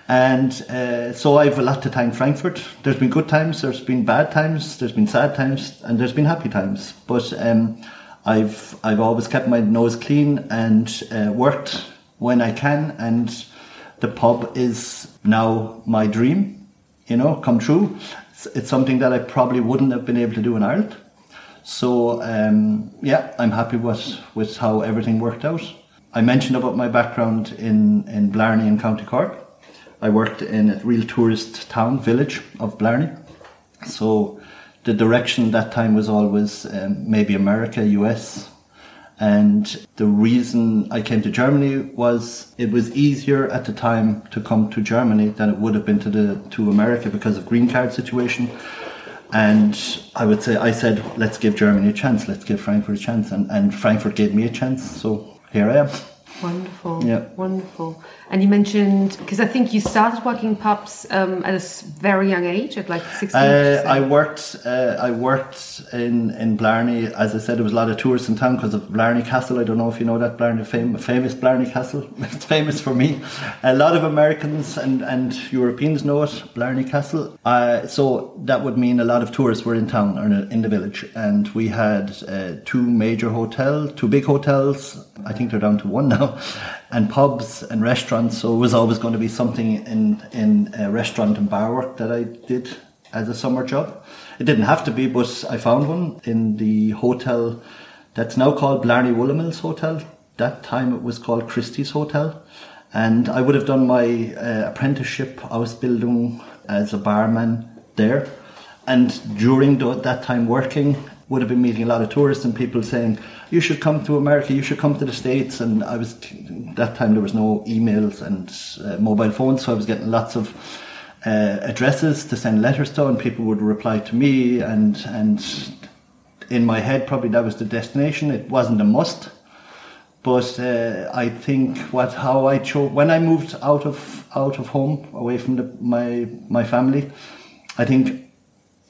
And uh, so I have a lot to thank Frankfurt. There's been good times, there's been bad times, there's been sad times, and there's been happy times. But um, I've I've always kept my nose clean and uh, worked when I can. And the pub is now my dream, you know, come true. It's, something that I probably wouldn't have been able to do in Ireland. So um, yeah, I'm happy with with how everything worked out. I mentioned about my background in in Blarney in County Cork. I worked in a real tourist town village of Blarney. So the direction that time was always um, maybe America, US. And the reason I came to Germany was it was easier at the time to come to Germany than it would have been to the to America because of green card situation. And I would say, I said, let's give Germany a chance, let's give Frankfurt a chance. And, and Frankfurt gave me a chance, so here I am. Wonderful. Yeah. Wonderful. And you mentioned because I think you started working pubs um, at a very young age, at like sixteen. Uh, I worked. Uh, I worked in in Blarney. As I said, there was a lot of tourists in town because of Blarney Castle. I don't know if you know that Blarney fam- famous Blarney Castle. It's famous for me. A lot of Americans and and Europeans know it. Blarney Castle. Uh, so that would mean a lot of tourists were in town or in the village, and we had uh, two major hotels, two big hotels. I think they're down to one now, and pubs and restaurants. So it was always going to be something in in restaurant and bar work that I did as a summer job. It didn't have to be, but I found one in the hotel that's now called Blarney Woollen Mills Hotel. That time it was called Christie's Hotel. And I would have done my uh, apprenticeship Ausbildung as a barman there. And during tho- that time working, would have been meeting a lot of tourists and people saying, you should come to America, you should come to the States. And I was, that time there was no emails and uh, mobile phones, so I was getting lots of uh, addresses to send letters to, and people would reply to me. And and in my head, probably that was the destination. It wasn't a must, but uh, I think what how I chose when I moved out of out of home, away from the, my my family. I think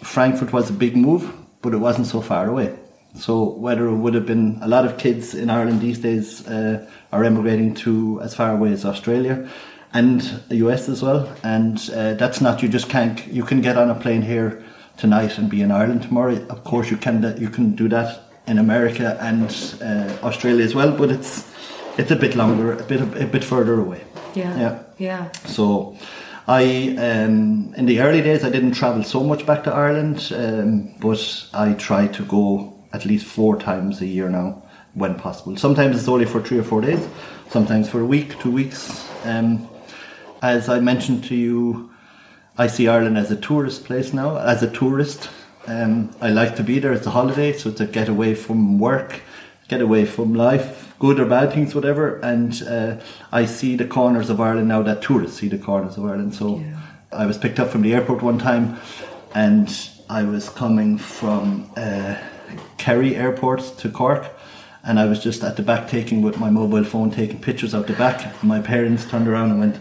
Frankfurt was a big move, but it wasn't so far away. So whether it would have been a lot of kids in Ireland these days uh, are emigrating to as far away as Australia and the US as well. And uh, that's not you just can't you can get on a plane here tonight and be in Ireland tomorrow. Of course you can you can do that in America and uh, Australia as well, but it's it's a bit longer, a bit a bit further away. Yeah. Yeah. Yeah. So, I um, in the early days I didn't travel so much back to Ireland, um, but I try to go at least four times a year now when possible. Sometimes it's only for three or four days, sometimes for a week, two weeks. Um, as I mentioned to you, I see Ireland as a tourist place now. As a tourist, um, I like to be there. It's a holiday, so to get away from work, get away from life, good or bad things, whatever. And uh, I see the corners of Ireland now that tourists see the corners of Ireland. So Yeah. I was picked up from the airport one time, and I was coming from uh, Kerry Airport to Cork. And I was just at the back taking with my mobile phone, taking pictures out the back. And my parents turned around and went,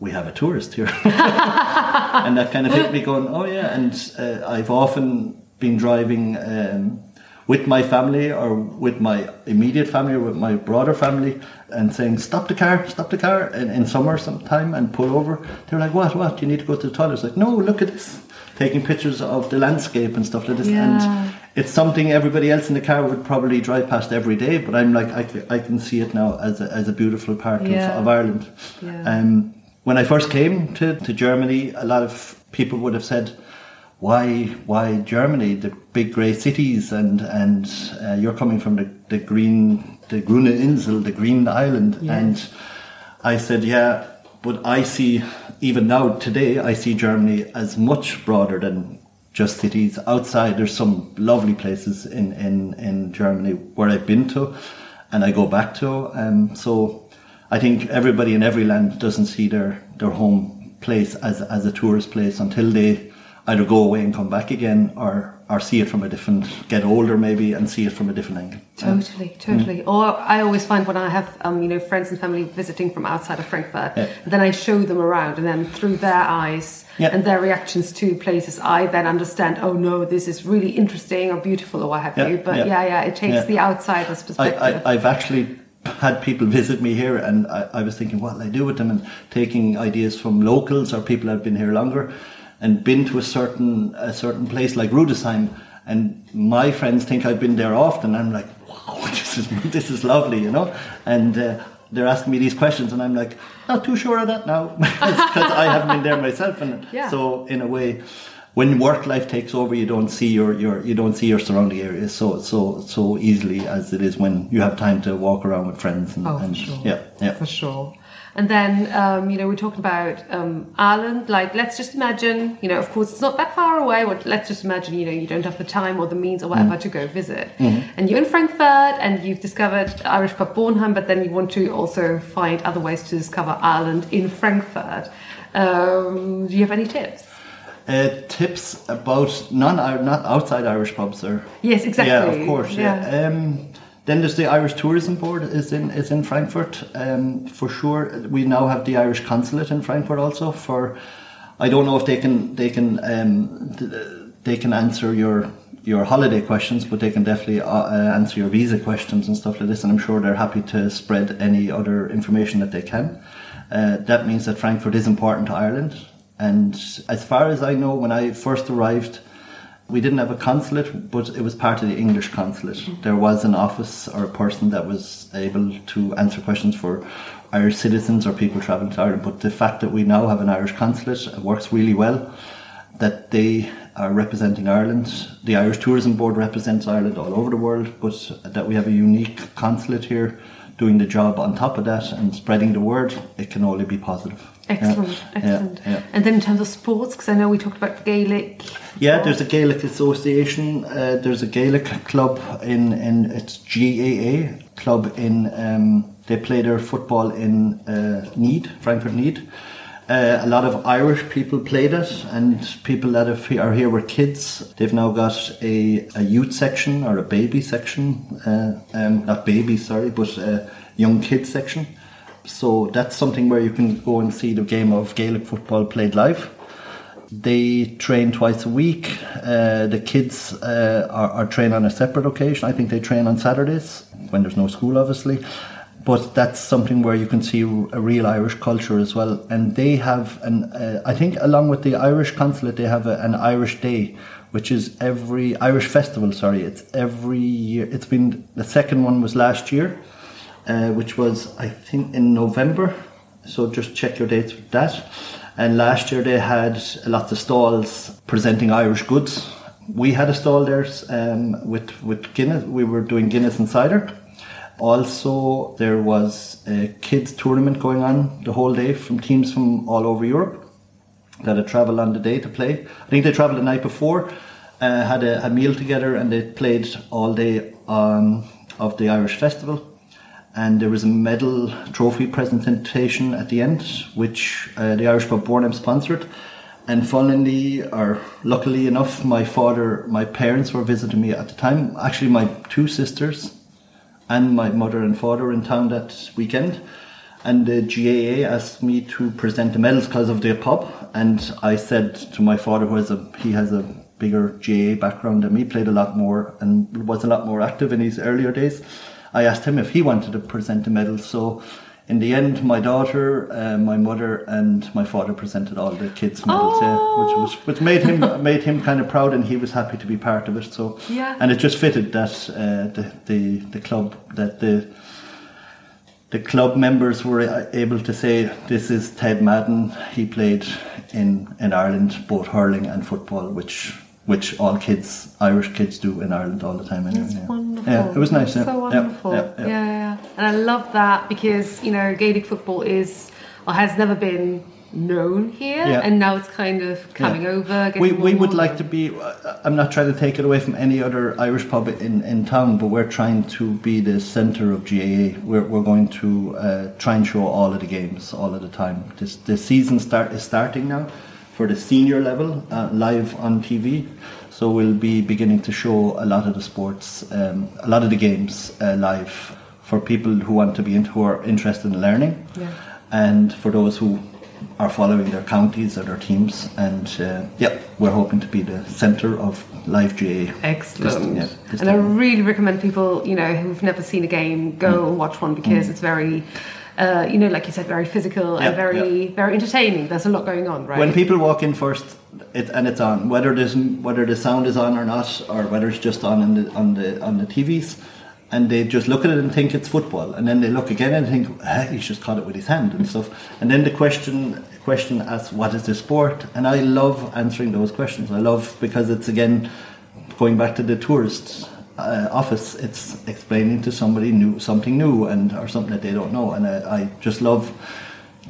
"We have a tourist here," and that kind of hit me, going, "Oh yeah." And uh, I've often been driving um, with my family or with my immediate family or with my broader family, and saying, "Stop the car, stop the car," in, in summer sometime, and pull over. They're like, "What? What? You need to go to the toilet?" It's like, "No, look at this." Taking pictures of the landscape and stuff like this, Yeah. and it's something everybody else in the car would probably drive past every day, but I'm like, I, I can see it now as a, as a beautiful part Yeah. of, of Ireland. Yeah. Um, when I first came to, to Germany, a lot of people would have said, why, why Germany, the big grey cities, and, and uh, you're coming from the, the green, the Grüne Insel, the green island. Yes. And I said, yeah, but I see, even now today, I see Germany as much broader than just cities. Outside, there's some lovely places in, in, in Germany where I've been to and I go back to. Um, so I think everybody in every land doesn't see their, their home place as, as a tourist place until they either go away and come back again or, or see it from a different, get older maybe and see it from a different angle. Totally, totally. Or I always find when I have, um, you know, friends and family visiting from outside of Frankfurt, Yeah. then I show them around, and then through their eyes Yeah. and their reactions to places, I then understand. Oh no, this is really interesting or beautiful or what have Yeah, you. But yeah. yeah, yeah, it takes Yeah. the outsider's perspective. I, I've actually had people visit me here, and I, I was thinking, what'll I do with them? And taking ideas from locals or people that have been here longer, and been to a certain a certain place like Rudesheim, and my friends think I've been there often. I'm like, wow, this is this is lovely, you know, and. Uh, they're asking me these questions, and I'm like, not too sure of that now, because I haven't been there myself. And Yeah. so, in a way, when work life takes over, you don't see your, your you don't see your surrounding areas so so so easily as it is when you have time to walk around with friends. And, Oh, and sure. yeah, yeah. For sure. And then, um, you know, we're talking about um, Ireland. Like, let's just imagine, you know, of course, it's not that far away, but let's just imagine, you know, you don't have the time or the means or whatever to go visit. And you're in Frankfurt and you've discovered Irish pub Bornheim, but then you want to also find other ways to discover Ireland in Frankfurt. Um, do you have any tips? Uh, tips about non not outside Irish pubs sir. Yes, exactly. Yeah, of course. Yeah. Yeah. Um, then there's the Irish Tourism Board is in is in Frankfurt um, for sure. We now have the Irish Consulate in Frankfurt also. For I don't know if they can they can um, they can answer your your holiday questions, but they can definitely uh, uh, answer your visa questions and stuff like this. And I'm sure they're happy to spread any other information that they can. Uh, that means that Frankfurt is important to Ireland. And as far as I know, when I first arrived, we didn't have a consulate, but it was part of the English consulate. Mm-hmm. There was an office or a person that was able to answer questions for Irish citizens or people travelling to Ireland. But the fact that we now have an Irish consulate it works really well, that they are representing Ireland. The Irish Tourism Board represents Ireland all over the world, but that we have a unique consulate here doing the job on top of that and spreading the word, it can only be positive. Excellent, Yeah, excellent. yeah. And then in terms of sports, because I know we talked about Gaelic. Yeah, there's a Gaelic Association. Uh, there's a Gaelic club in in it's GAA club in. Um, they play their football in uh, Nied, Frankfurt Nied. Uh, a lot of Irish people played it, and people that have, are here were kids. They've now got a, a youth section or a baby section, uh, um, not baby, sorry, but a young kids section. So that's something where you can go and see the game of Gaelic football played live They train twice a week. Uh, the kids uh, are, are trained on a separate occasion. I think they train on Saturdays when there's no school, obviously. But that's something where you can see a real Irish culture as well. And they have an, uh, I think, along with the Irish consulate, they have a, an Irish Day, which is every Irish festival. Sorry, it's every year. It's been the second one was last year, uh, which was I think in November. So just check your dates with that. And last year they had lots of stalls presenting Irish goods. We had a stall there um, with with Guinness. We were doing Guinness and cider. Also, there was a kids tournament going on the whole day from teams from all over Europe that had travelled on the day to play. I think they travelled the night before, uh, had a, a, meal together, and they played all day um, of the Irish festival. And there was a medal trophy presentation at the end, which uh, the Irish Pub Bornheim sponsored. And funnily, or luckily enough, my father, my parents were visiting me at the time. Actually, my two sisters and my mother and father were in town that weekend and the GAA asked me to present the medals because of the pub. And I said to my father, who has a he has a bigger GAA background than me, played a lot more and was a lot more active in his earlier days. I asked him if he wanted to present the medals. So in the end, my daughter, uh, my mother, and my father presented all the kids' medals, yeah, which was which made him made him kind of proud, and he was happy to be part of it. So yeah, and it just fitted that uh, the, the the club that the the club members were able to say, "This is Ted Madden. He played in in Ireland both hurling and football, which which all kids, Irish kids, do in Ireland all the time." Anyway. Yeah. wonderful. Yeah, it was nice. Yeah. so wonderful. Yeah, yeah, yeah, and I love that because you know Gaelic football is or has never been known here, and now it's kind of coming over. We, we would like to be. uh, I'm not trying to take it away from any other Irish pub in, in town, but we're trying to be the centre of GAA. We're, we're going to uh, try and show all of the games all of the time. This the season start is starting now for the senior level uh, live on TV. So we'll be beginning to show a lot of the sports, um, a lot of the games uh, live for people who want to be into, who are interested in learning, Yeah. and for those who are following their counties or their teams. And uh, yeah, we're hoping to be the centre of live GA. Excellent. This- yeah, this and I really recommend people, you know, who've never seen a game, go Mm. and watch one because it's very, uh, you know, like you said, very physical Yeah, and very, very entertaining. There's a lot going on, right? When people walk in first, it, and it's on, whether there's whether the sound is on or not, or whether it's just on in the, on the on the TVs, and they just look at it and think it's football, and then they look again and think, ah, he's just caught it with his hand and stuff, and then the question question asks, what is the sport? And I love answering those questions. I love because it's again going back to the tourist uh, office. It's explaining to somebody new something new and or something that they don't know, and I, I just love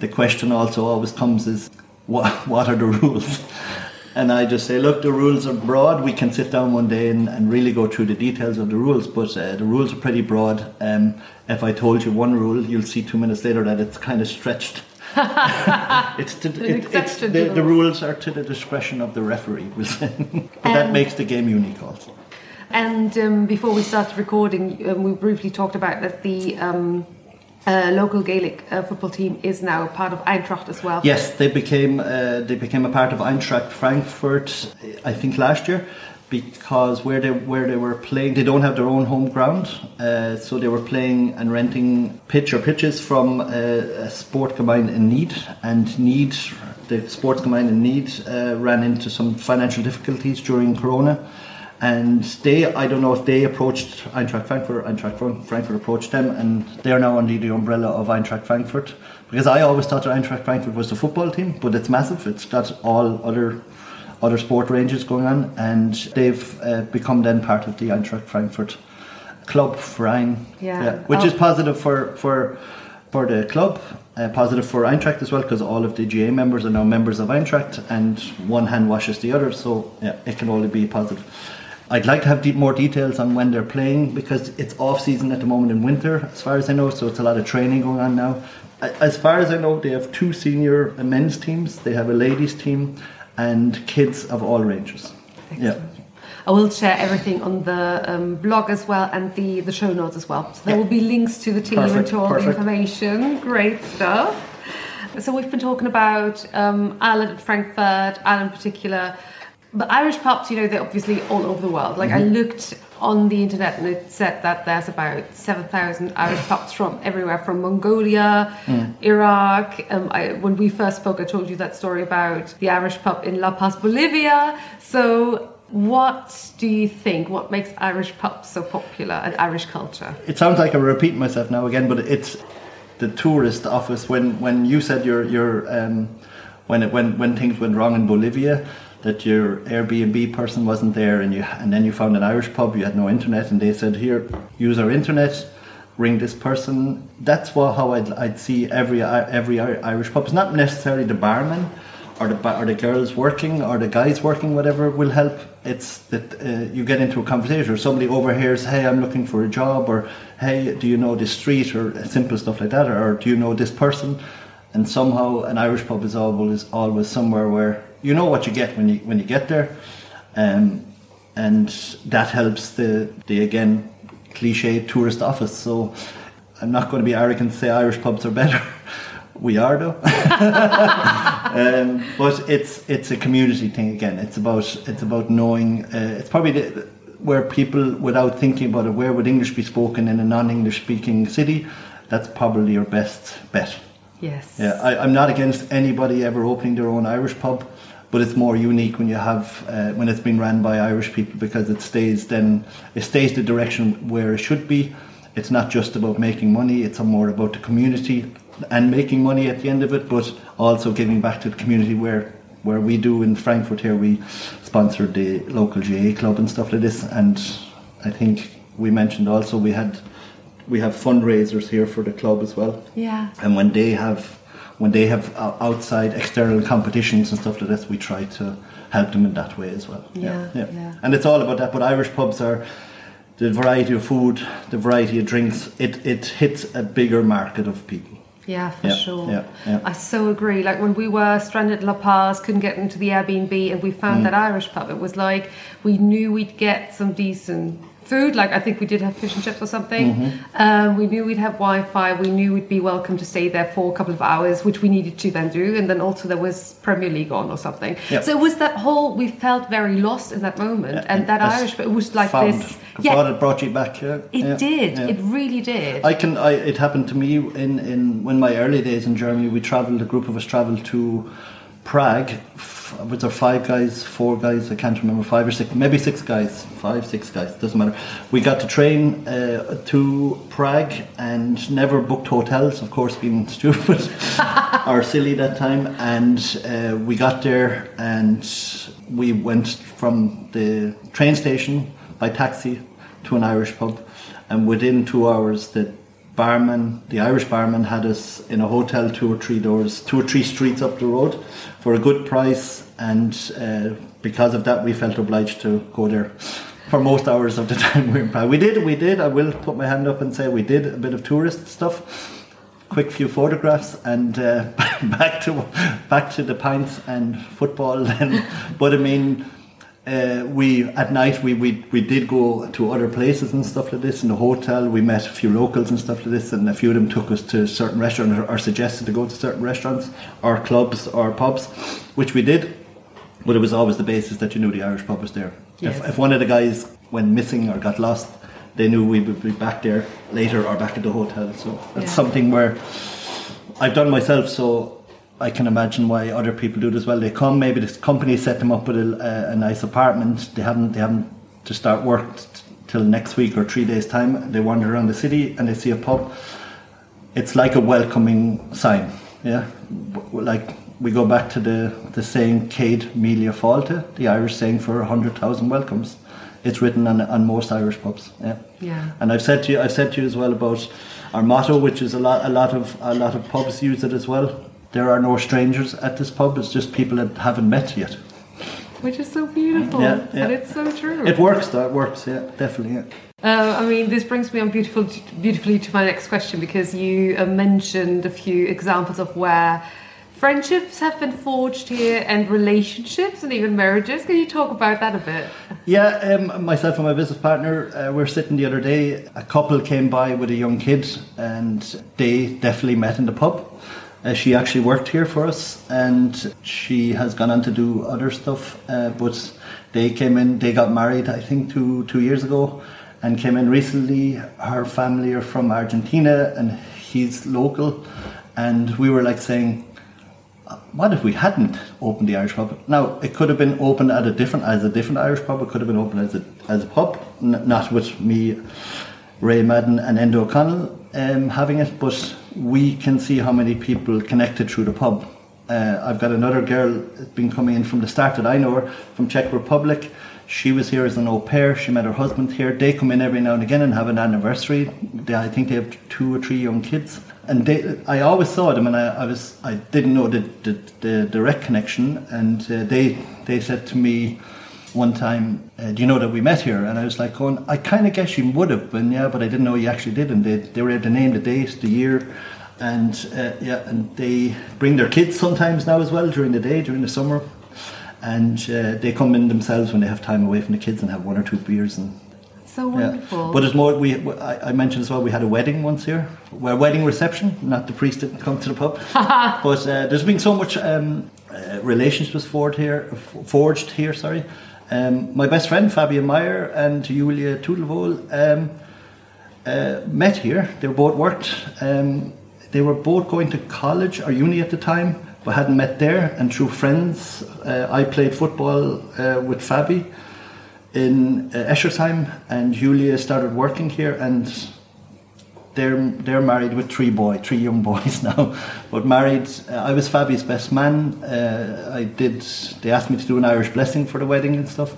the question also always comes is what, what are the rules? And I just say, look, the rules are broad. We can sit down one day and, and really go through the details of the rules, but uh, the rules are pretty broad. Um, if I told you one rule, you'll see two minutes later that it's kind of stretched. it's to, it, it's, the, the rules are to the discretion of the referee, but that Um, makes the game unique also. And um, before we started recording, um, we briefly talked about that the um, uh, local Gaelic uh, football team is now part of Eintracht as well. Yes, they became uh, they became a part of Eintracht Frankfurt, I think last year, because where they where they were playing, they don't have their own home ground, uh, so they were playing and renting pitch or pitches from uh, a sport combined in Nied, and Nied, the sports combined in Nied, uh, ran into some financial difficulties during Corona. And they, I don't know if they approached Eintracht Frankfurt, Eintracht Frankfurt approached them, and they are now under the umbrella of Eintracht Frankfurt. Because I always thought that Eintracht Frankfurt was the football team, but it's massive. It's got all other other sport ranges going on, and they've uh, become then part of the Eintracht Frankfurt club Verein, Yeah. which Oh. is positive for for for the club, uh, positive for Eintracht as well, because all of the GA members are now members of Eintracht, and one hand washes the other. So yeah, it can only be positive. I'd like to have deep, more details on when they're playing because it's off season at the moment in winter, as far as I know. So it's a lot of training going on now. As far as I know, they have two senior men's teams. They have a ladies team and kids of all ranges. Yeah. I will share everything on the um, blog as well and the, the show notes as well. So there will be links to the team and to all the information. Great stuff. So we've been talking about um, Ireland and Frankfurt, Ireland in particular. But Irish pubs, you know, they're obviously all over the world. Like I looked on the internet and it said that there's about 7,000 Irish pubs from everywhere from Mongolia, Iraq. Um, I, when we first spoke, I told you that story about the Irish pub in La Paz, Bolivia. So what do you think? What makes Irish pubs so popular and Irish culture? It sounds like I'm repeating myself now again, but it's the tourist office. When when you said your your um, when it when when things went wrong in Bolivia, that your Airbnb person wasn't there, and you and then you found an Irish pub. You had no internet, and they said, "Here, use our internet." Ring this person. That's what how I'd, I'd see every every Irish pub. It's not necessarily the barman, or the or the girls working or the guys working, whatever will help. It's that uh, you get into a conversation or somebody overhears, "Hey, I'm looking for a job," or "Hey, do you know this street?" or simple stuff like that, or "Do you know this person?" And somehow, an Irish pub is always always somewhere where you know what you get when you when you get there, um, and that helps the the again cliche tourist office. So. I'm not going to be arrogant and say Irish pubs are better. We are though. um, but it's it's a community thing again. It's about it's about knowing. Uh, it's probably the, where people, without thinking about it, where would English be spoken in a non-English speaking city? That's probably your best bet. Yes. Yeah, I, I'm not against anybody ever opening their own Irish pub, but it's more unique when you have uh, when it's been ran by Irish people because it stays then it stays the direction where it should be. It's not just about making money; it's more about the community and making money at the end of it, but also giving back to the community where where we do in Frankfurt here. We sponsored the local GA club and stuff like this, and I think we mentioned also we had we have fundraisers here for the club as well Yeah. and when they have when they have outside external competitions and stuff like this we try to help them in that way as well Yeah, yeah. and it's all about that but irish pubs are the variety of food the variety of drinks it, it hits a bigger market of people Yeah, for Yeah, sure. yeah, yeah. I so agree. Like when we were stranded in La Paz, couldn't get into the Airbnb, and we found Mm. that Irish pub. It was like we knew we'd get some decent food. Like I think we did have fish and chips or something. Mm-hmm. Um, we knew we'd have Wi-Fi. We knew we'd be welcome to stay there for a couple of hours, which we needed to then do. And then also there was Premier League on or something. Yeah. So it was that whole. We felt very lost in that moment, and that Irish. It was like found. this. brought, it brought you back yeah It yeah, did. yeah. It really did. I can. I, it happened to me in in when my early days in Germany. We travelled. A group of us travelled to Prague. Was there five guys, four guys? I can't remember. Five or six, maybe six guys. Five, six guys. Doesn't matter. We got to train uh, to Prague and never booked hotels. Of course, being stupid or silly that time. And uh, we got there and we went from the train station by taxi to an Irish pub. And within two hours, the barman, the Irish barman, had us in a hotel two or three doors, two or three streets up the road for a good price. And uh, because of that, we felt obliged to go there for most hours of the time we were in Prague. We did, we did. I will put my hand up and say we did a bit of tourist stuff. Quick few photographs and uh, back to back to the pints and football. Then, but I mean, uh, we at night we, we we did go to other places and stuff like this in the hotel. We met a few locals and stuff like this, and a few of them took us to certain restaurants or, or suggested to go to certain restaurants or clubs or pubs, which we did. But it was always the basis that you knew the Irish pub was there. Yes. If, if one of the guys went missing or got lost, they knew we would be back there later or back at the hotel. So that's Yeah. something where I've done myself. So I can imagine why other people do it as well. They come, maybe this company set them up with a, a, nice apartment. They haven't, they haven't to start work t- till next week or three days time. They wander around the city and they see a pub. It's like a welcoming sign. Yeah, like we go back to the the saying "Céad Míle Fáilte," the Irish saying for a hundred thousand welcomes. It's written on, on most Irish pubs. Yeah. Yeah. And I've said to you, I've said to you as well about our motto, which is a lot, a lot of, a lot of pubs use it as well. There are no strangers at this pub. It's just people that haven't met yet. Which is so beautiful. Yeah, yeah. And it's so true. It works, though. It works. Yeah, definitely. Yeah. Uh, I mean, this brings me on beautiful, beautifully to my next question because you uh, mentioned a few examples of where friendships have been forged here and relationships and even marriages. Can you talk about that a bit? Yeah, um, myself and my business partner, uh, we were sitting the other day. A couple came by with a young kid, and they definitely met in the pub. Uh, she actually worked here for us, and she has gone on to do other stuff. Uh, but they came in, they got married, I think, two two years ago, and came in recently. Her family are from Argentina, and he's local. And we were like saying, what if we hadn't opened the Irish pub? Now it could have been opened at a different as a different Irish pub. It could have been opened as a as a pub, n- not with me, Ray Madden, and Enda O'Connell um, having it, but we can see how many people connected through the pub. Uh, I've got another girl been coming in from the start that I know her from Czech Republic. She was here as an au pair. She met her husband here. They come in every now and again and have an anniversary. They, I think they have two or three young kids. And they, I always saw them, and I, I was I didn't know the, the, the direct connection. And uh, they they said to me one time, uh, "Do you know that we met here?" And I was like, "Going, I kind of guess you would have been, yeah, but I didn't know you actually did." And they they were to name the date, the year, and uh, yeah, and they bring their kids sometimes now as well during the day, during the summer and uh, they come in themselves when they have time away from the kids and have one or two beers and So yeah. wonderful. But it's more. We I, I mentioned as well. We had a wedding once here. Well, wedding reception. Not the priest didn't come to the pub. but uh, there's been so much um, uh, relationships forged here. Forged here. Sorry. Um, my best friend Fabian Meyer and Julia Tudelvol um, uh, met here. They both worked. Um, they were both going to college or uni at the time, but hadn't met there. And through friends, uh, I played football uh, with Fabi in uh, Eschersheim, and Julia started working here, and they're they're married with three boy, three young boys now, but married. Uh, I was Fabi's best man. Uh, I did. They asked me to do an Irish blessing for the wedding and stuff.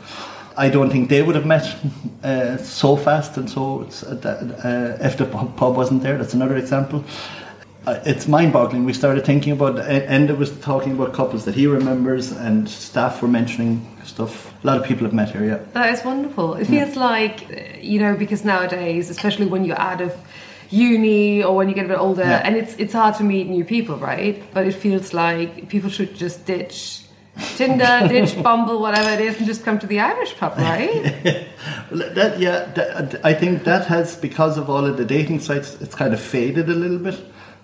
I don't think they would have met uh, so fast and so. Uh, uh, if the pub wasn't there, that's another example. Uh, it's mind-boggling. We started thinking about. Enda was talking about couples that he remembers, and staff were mentioning stuff. A lot of people have met here. Yeah. That is wonderful. It feels like, you know, because nowadays, especially when you're out of uni or when you get a bit older, Yeah. and it's it's hard to meet new people, right? But it feels like people should just ditch Tinder, ditch Bumble, whatever it is, and just come to the Irish pub, right? That, yeah, that, I think that has because of all of the dating sites, it's kind of faded a little bit.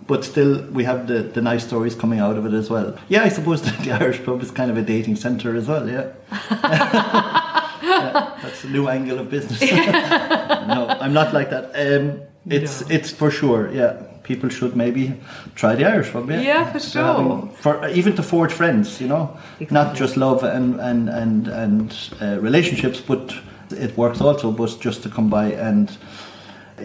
But still, we have the, the nice stories coming out of it as well. Yeah, I suppose that the Irish pub is kind of a dating centre as well. Yeah, Yeah, that's a new angle of business. no, I'm not like that. Um, it's No. it's for sure. Yeah, people should maybe try the Irish pub. Yeah, Yeah, for So having- for even to forge friends, you know, not just love and and and and uh, relationships, but it works also. But just to come by and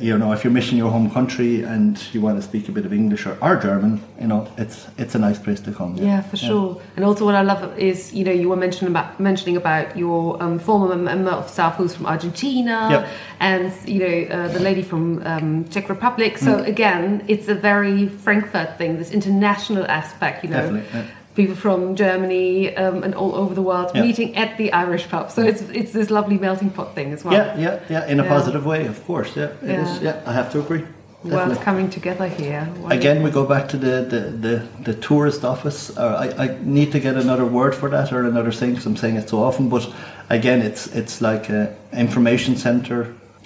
you know, if you're missing your home country and you want to speak a bit of English or, or German, you know, it's it's a nice place to come. Yeah, for sure. And also, what I love is, you know, you were mentioning about mentioning about your um, former member of staff who's from Argentina, Yep. and you know, uh, the lady from um, Czech Republic. So Mm. again, it's a very Frankfurt thing, this international aspect. You know, Definitely, yeah. People from Germany um, and all over the world Yeah. meeting at the Irish pub. So it's it's this lovely melting pot thing as well. Yeah, yeah, yeah. In a Yeah. positive way, of course. Yeah, it is. Yeah. Yeah, I have to agree. World Definitely. coming together here. Wonderful. Again, we go back to the, the, the, the tourist office. Uh, I, I need to get another word for that or another thing because I'm saying it so often. But again, it's it's like a information center,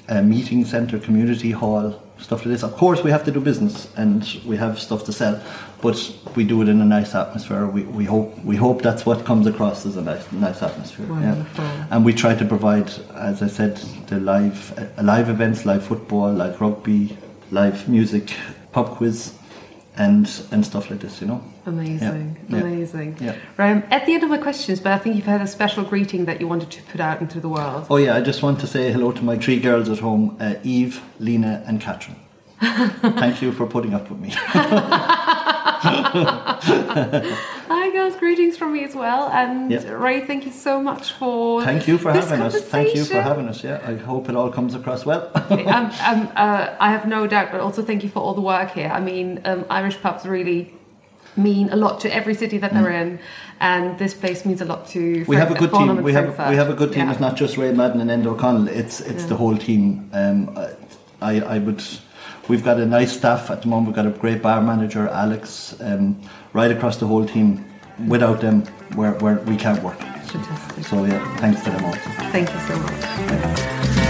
a meeting center, community hall, stuff like this. Of course, we have to do business and we have stuff to sell, but we do it in a nice atmosphere. We, we hope we hope that's what comes across as a nice nice atmosphere. Wonderful. Yeah. And we try to provide, as I said, the live uh, live events, live football, live rugby, live music, pub quiz, and and stuff like this. You know. Amazing, Yeah. Amazing. Yeah. Right, I'm at the end of my questions, but I think you've had a special greeting that you wanted to put out into the world. Oh yeah, I just want to say hello to my three girls at home: uh, Eve, Lena, and Catherine. Thank you for putting up with me. Hi, girls, greetings from me as well. And Yeah. Ray, thank you so much for Thank you for having us. Thank you for having us. Yeah, I hope it all comes across well. um, um, uh, I have no doubt, but also thank you for all the work here. I mean, um, Irish pubs really mean a lot to every city that they're in, and this place means a lot to. Mm. we have a good Farnham team. We have we have a good team. Yeah. It's not just Ray Madden and Enda O'Connell. It's it's the whole team. Um, I I would. We've got a nice staff at the moment. We've got a great bar manager, Alex. Um, right across the whole team. Without them, we're, we're, we can't work. Fantastic. So yeah, thanks to them all. Thank you so much.